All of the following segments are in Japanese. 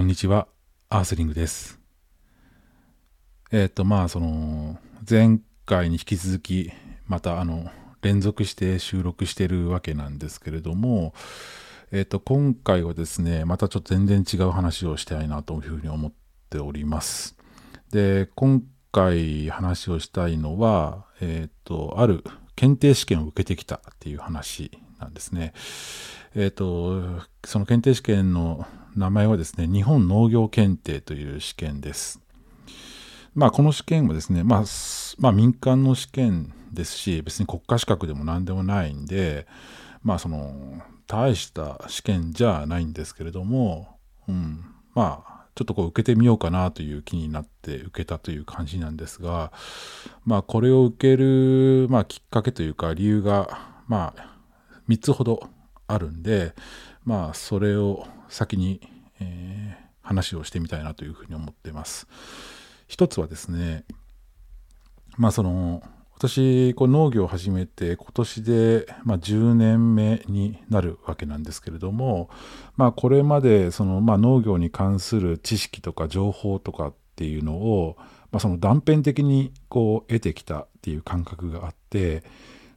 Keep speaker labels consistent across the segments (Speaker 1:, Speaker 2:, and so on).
Speaker 1: こんにちは、アースリングです。えっ、と、まあ、その、前回に引き続き、また、あの、連続して収録してるわけなんですけれども、えっ、と、今回はですね、またちょっと全然違う話をしたいなというふうに思っております。で、今回話をしたいのは、えっ、と、ある検定試験を受けてきたっていう話なんですね。えっ、と、その検定試験の名前はですね、日本農業検定という試験です。まあ、この試験はですね、まあ、まあ、民間の試験ですし、別に国家資格でも何でもないんで、まあ、その、大した試験じゃないんですけれども、うん、まあ、ちょっとこう受けてみようかなという気になって受けたという感じなんですが、まあ、これを受ける、まあ、きっかけというか理由が、まあ、3つほどあるんで、まあ、それを先に、えー、話をしてみたいなというふうに思ってます。一つはですね、まあその、私、こう農業を始めて今年で、まあ、10年目になるわけなんですけれども、まあ、これまでその、まあ、農業に関する知識とか情報とかっていうのを、まあ、その断片的にこう得てきたっていう感覚があって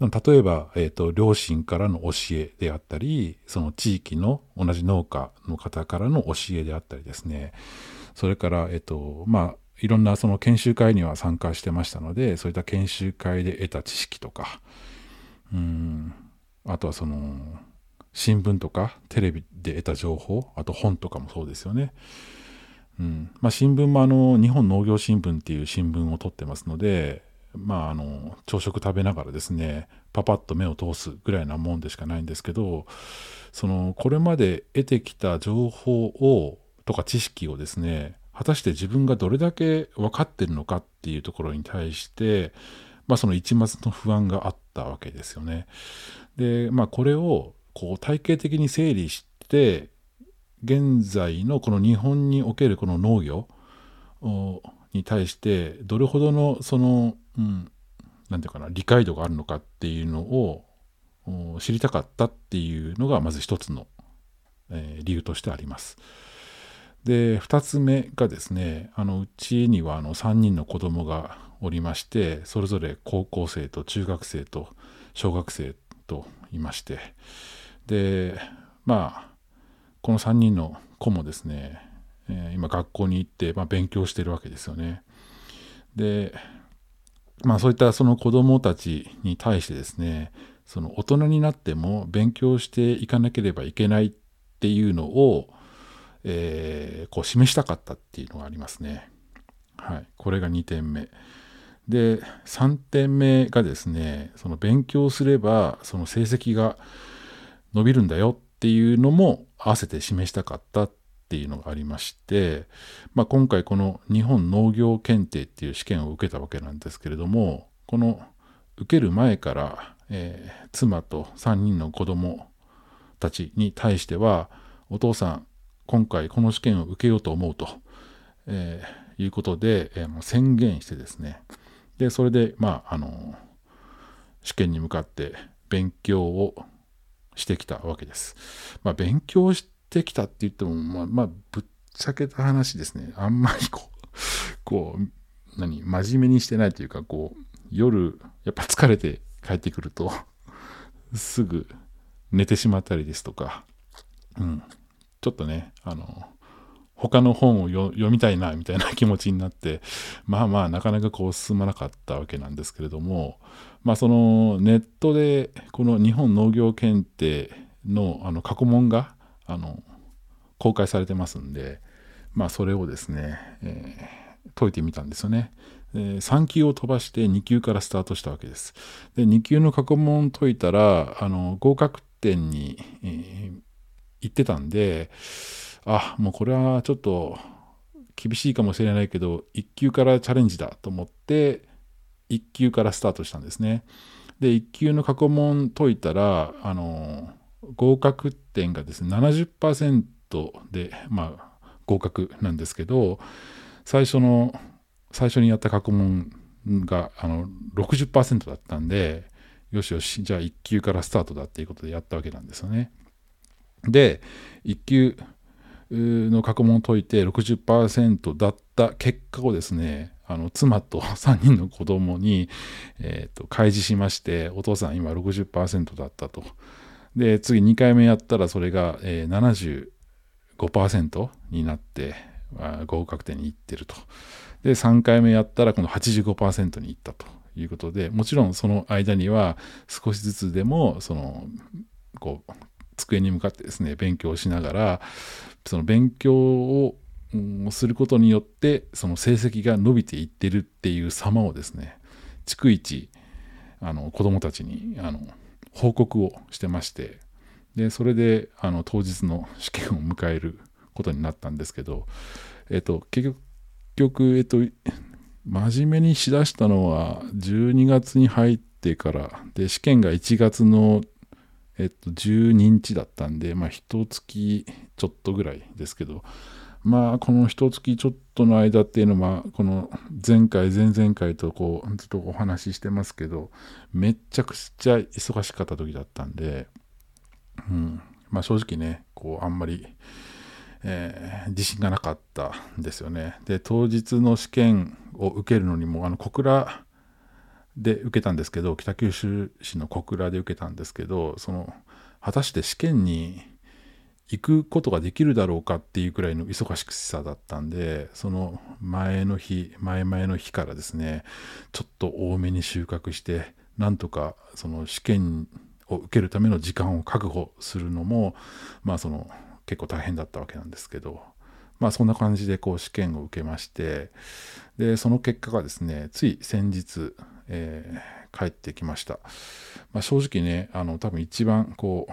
Speaker 1: 例えば、えーと、両親からの教えであったりその地域の同じ農家の方からの教えであったりですねそれから、えーとまあ、いろんなその研修会には参加してましたのでそういった研修会で得た知識とかうんあとはその新聞とかテレビで得た情報あと本とかもそうですよね。うんまあ、新聞もあの日本農業新聞っていう新聞を取ってますのでまあ、あの朝食食べながらですねパパッと目を通すぐらいなもんでしかないんですけどそのこれまで得てきた情報をとか知識をですね果たして自分がどれだけ分かってるのかっていうところに対して、まあ、その一末の不安があったわけですよね。で、まあ、これをこう体系的に整理して現在のこの日本におけるこの農業に対してどれほどのそのうん、なんていうかな、理解度があるのかっていうのを知りたかったっていうのがまず一つの、えー、理由としてあります。で、二つ目がですね、あのうちにはあの3人の子供がおりまして、それぞれ高校生と中学生と小学生といまして、で、まあ、この3人の子もですね、えー、今学校に行って、まあ、勉強してるわけですよね。で、まあそういったその子供たちに対してですね、その大人になっても勉強していかなければいけないっていうのを、えー、こう示したかったっていうのがありますね。はい。これが2点目。で、3点目がですね、その勉強すればその成績が伸びるんだよっていうのも合わせて示したかったっていうのがありまして、まあ、今回この日本農業検定っていう試験を受けたわけなんですけれどもこの受ける前から、えー、妻と3人の子供たちに対してはお父さん今回この試験を受けようと思うと、えー、いうことで、えー、宣言してですねでそれでまああの試験に向かって勉強をしてきたわけです。まあ、勉強してきたって言っても、まあ、まあ、ぶっちゃけた話ですね。あんまりこう、こう、何、真面目にしてないというか、こう、夜、やっぱ疲れて帰ってくると、すぐ寝てしまったりですとか、うん、ちょっとね、あの、他の本を読みたいなみたいな気持ちになってまあまあなかなかこう進まなかったわけなんですけれどもまあそのネットでこの日本農業検定のあの過去問があの公開されてますんで、まあ、それをですね、えー、解いてみたんですよね。で3級を飛ばして2級からスタートしたわけです。で2級の過去問解いたらあの合格点に、えー、行ってたんであもうこれはちょっと厳しいかもしれないけど1級からチャレンジだと思って1級からスタートしたんですね。で1級の過去問解いたらあの合格点がですね70%で、まあ、合格なんですけど最初の最初にやった過去問があの60%だったんでよしよしじゃあ1級からスタートだっていうことでやったわけなんですよね。で1級の過去問を解いて60%だった結果をですね、あの妻と 3人の子供に、えーと、開示しまして、お父さん今60%だったと。で、次2回目やったらそれが、えー、75%になってあ、合格点に行ってると。で、3回目やったら今度85%に行ったということで、もちろんその間には少しずつでも、その、こう、机に向かってですね、勉強しながら、その勉強をすることによって、その成績が伸びていってるっていう様をですね、逐一、あの、子供たちに、あの、報告をしてまして、で、それで、あの、当日の試験を迎えることになったんですけど、えっと、結局、えっと、真面目にしだしたのは12月に入ってから、で、試験が1月の、えっと、12日だったんで、まあ、一月ちょっとぐらいですけど、まあ、この一月ちょっとの間っていうのは、この前回、前々回とこう、ずっとお話ししてますけど、めっちゃくちゃ忙しかった時だったんで、うん、まあ正直ね、こう、あんまり、えー、自信がなかったんですよね。で、当日の試験を受けるのにも、あの、小倉で受けたんですけど、北九州市の小倉で受けたんですけど、その、果たして試験に行くことができるだろうかっていうくらいの忙しくさだったんで、その前の日、前々の日からですね、ちょっと多めに収穫して、なんとかその試験を受けるための時間を確保するのも、まあその結構大変だったわけなんですけど、まあそんな感じでこう試験を受けまして、で、その結果がですね、つい先日、えー、帰ってきました。まあ、正直ね、あの多分一番こう、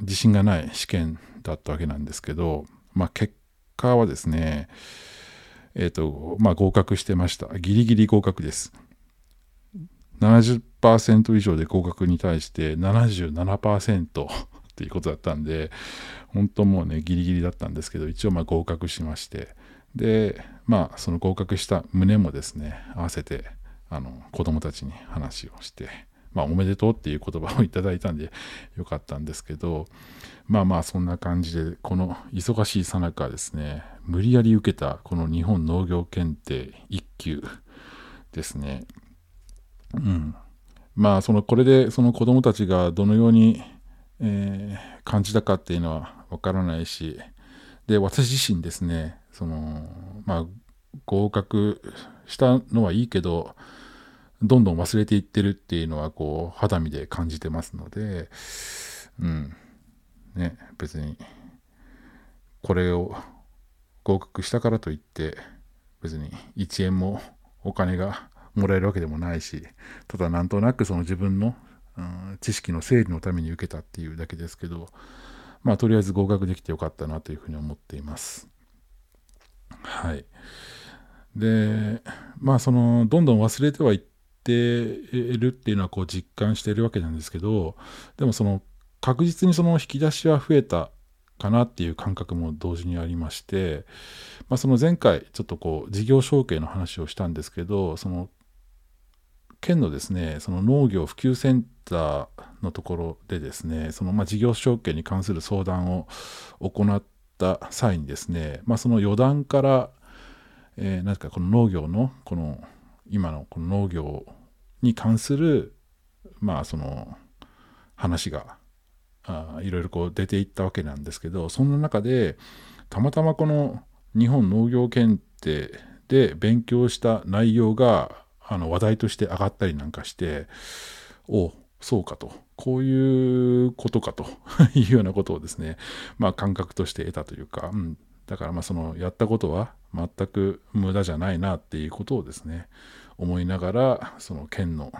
Speaker 1: 自信がない試験だったわけなんですけど、まあ結果はですね、えっ、ー、と、まあ合格してました。ギリギリ合格です。70%以上で合格に対して77% っていうことだったんで、本当もうね、ギリギリだったんですけど、一応まあ合格しまして、で、まあその合格した旨もですね、合わせて、あの、子供たちに話をして、まあおめでとうっていう言葉をいただいたんでよかったんですけど、まあまあそんな感じで、この忙しいさなかですね、無理やり受けたこの日本農業検定1級ですね。うん。まあそのこれでその子供たちがどのようにえー、感じたかっていうのはわからないし、で、私自身ですね、その、まあ、合格したのはいいけど、どんどん忘れていってるっていうのは、こう、肌身で感じてますので、うん、ね、別に、これを合格したからといって、別に1円もお金がもらえるわけでもないし、ただなんとなくその自分のうん、知識の整理のために受けたっていうだけですけど、まあ、とりあえず合格できてよかったなというふうに思っています。はい。で、まあ、その、どんどん忘れてはいってているっていうのは、こう、実感しているわけなんですけど、でも、その、確実にその引き出しは増えたかなっていう感覚も同時にありまして、まあ、その前回、ちょっとこう、事業承継の話をしたんですけど、その、県のですね、その農業普及センターのところでですね、そのまあ事業承継に関する相談を行った際にですね、まあ、その余談から、えー、何かこの農業の、この今のこの農業に関する、まあその話があいろいろこう出ていったわけなんですけど、そんな中で、たまたまこの日本農業検定で勉強した内容があの話題として上がったりなんかして、おそうかと。こういうことかと いうようなことをですね、まあ感覚として得たというか、うん、だからまあそのやったことは全く無駄じゃないなっていうことをですね、思いながら、その県の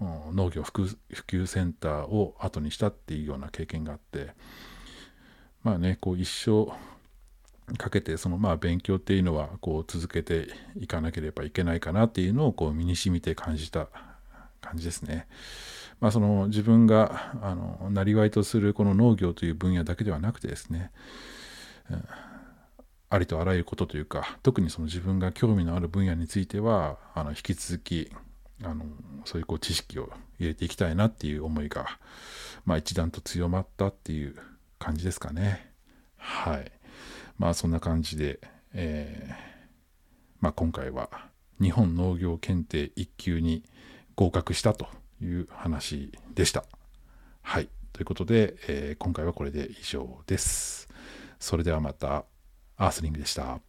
Speaker 1: 農業普及センターを後にしたっていうような経験があって、まあね、こう一生かけてそのまあ勉強っていうのはこう続けていかなければいけないかなっていうのをこう身に染みて感じた感じですね。まあ、その自分があのなりわいとするこの農業という分野だけではなくてですね、うん、ありとあらゆることというか特にその自分が興味のある分野についてはあの引き続きあのそういうこう知識を入れていきたいなっていう思いが、まあ、一段と強まったっていう感じですかね。はい。まあそんな感じで、えーまあ、今回は日本農業検定1級に合格したという話でした。はい。ということで、えー、今回はこれで以上です。それではまた。アースリングでした。